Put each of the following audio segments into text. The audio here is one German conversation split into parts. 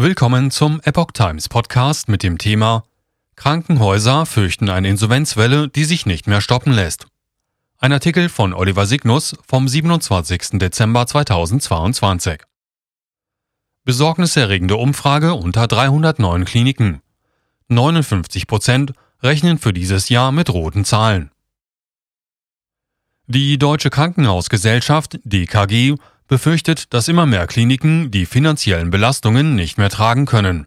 Willkommen zum Epoch Times Podcast mit dem Thema Krankenhäuser fürchten eine Insolvenzwelle, die sich nicht mehr stoppen lässt. Ein Artikel von Oliver Signus vom 27. Dezember 2022. Besorgniserregende Umfrage unter 309 Kliniken. 59 Prozent rechnen für dieses Jahr mit roten Zahlen. Die Deutsche Krankenhausgesellschaft DKG befürchtet, dass immer mehr Kliniken die finanziellen Belastungen nicht mehr tragen können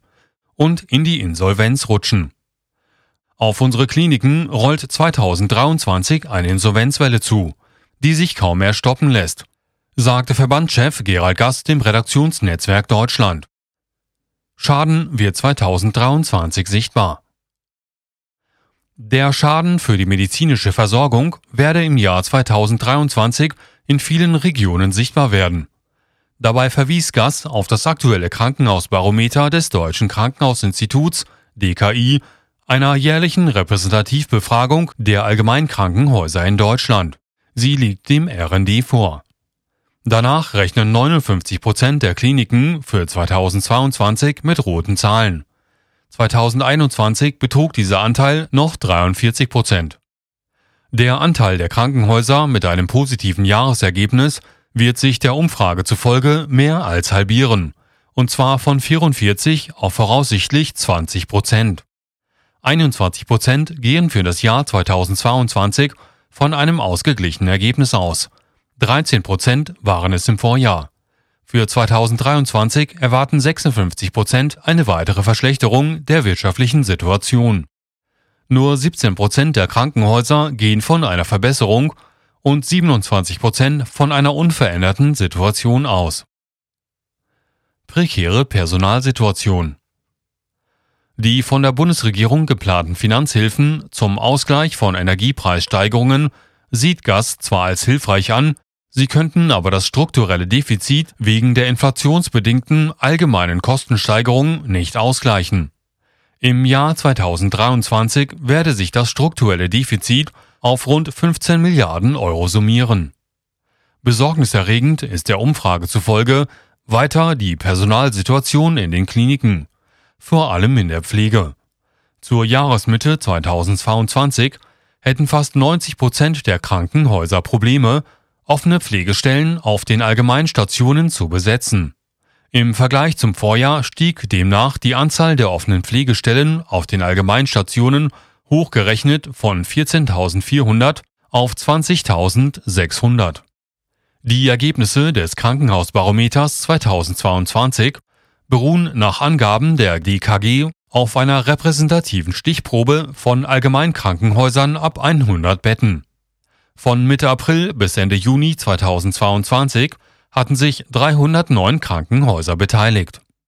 und in die Insolvenz rutschen. Auf unsere Kliniken rollt 2023 eine Insolvenzwelle zu, die sich kaum mehr stoppen lässt, sagte Verbandschef Gerald Gast dem Redaktionsnetzwerk Deutschland. Schaden wird 2023 sichtbar. Der Schaden für die medizinische Versorgung werde im Jahr 2023 in vielen Regionen sichtbar werden. Dabei verwies Gast auf das aktuelle Krankenhausbarometer des Deutschen Krankenhausinstituts DKI einer jährlichen Repräsentativbefragung der Allgemeinkrankenhäuser in Deutschland. Sie liegt dem RND vor. Danach rechnen 59 Prozent der Kliniken für 2022 mit roten Zahlen. 2021 betrug dieser Anteil noch 43 Prozent. Der Anteil der Krankenhäuser mit einem positiven Jahresergebnis wird sich der Umfrage zufolge mehr als halbieren, und zwar von 44 auf voraussichtlich 20 Prozent. 21 Prozent gehen für das Jahr 2022 von einem ausgeglichenen Ergebnis aus. 13 Prozent waren es im Vorjahr. Für 2023 erwarten 56 Prozent eine weitere Verschlechterung der wirtschaftlichen Situation. Nur 17 Prozent der Krankenhäuser gehen von einer Verbesserung und 27 Prozent von einer unveränderten Situation aus. Prekäre Personalsituation die von der Bundesregierung geplanten Finanzhilfen zum Ausgleich von Energiepreissteigerungen sieht Gas zwar als hilfreich an, sie könnten aber das strukturelle Defizit wegen der inflationsbedingten allgemeinen Kostensteigerung nicht ausgleichen. Im Jahr 2023 werde sich das strukturelle Defizit auf rund 15 Milliarden Euro summieren. Besorgniserregend ist der Umfrage zufolge weiter die Personalsituation in den Kliniken vor allem in der Pflege. Zur Jahresmitte 2022 hätten fast 90 Prozent der Krankenhäuser Probleme, offene Pflegestellen auf den Allgemeinstationen zu besetzen. Im Vergleich zum Vorjahr stieg demnach die Anzahl der offenen Pflegestellen auf den Allgemeinstationen hochgerechnet von 14.400 auf 20.600. Die Ergebnisse des Krankenhausbarometers 2022 beruhen nach Angaben der DKG auf einer repräsentativen Stichprobe von Allgemeinkrankenhäusern ab 100 Betten. Von Mitte April bis Ende Juni 2022 hatten sich 309 Krankenhäuser beteiligt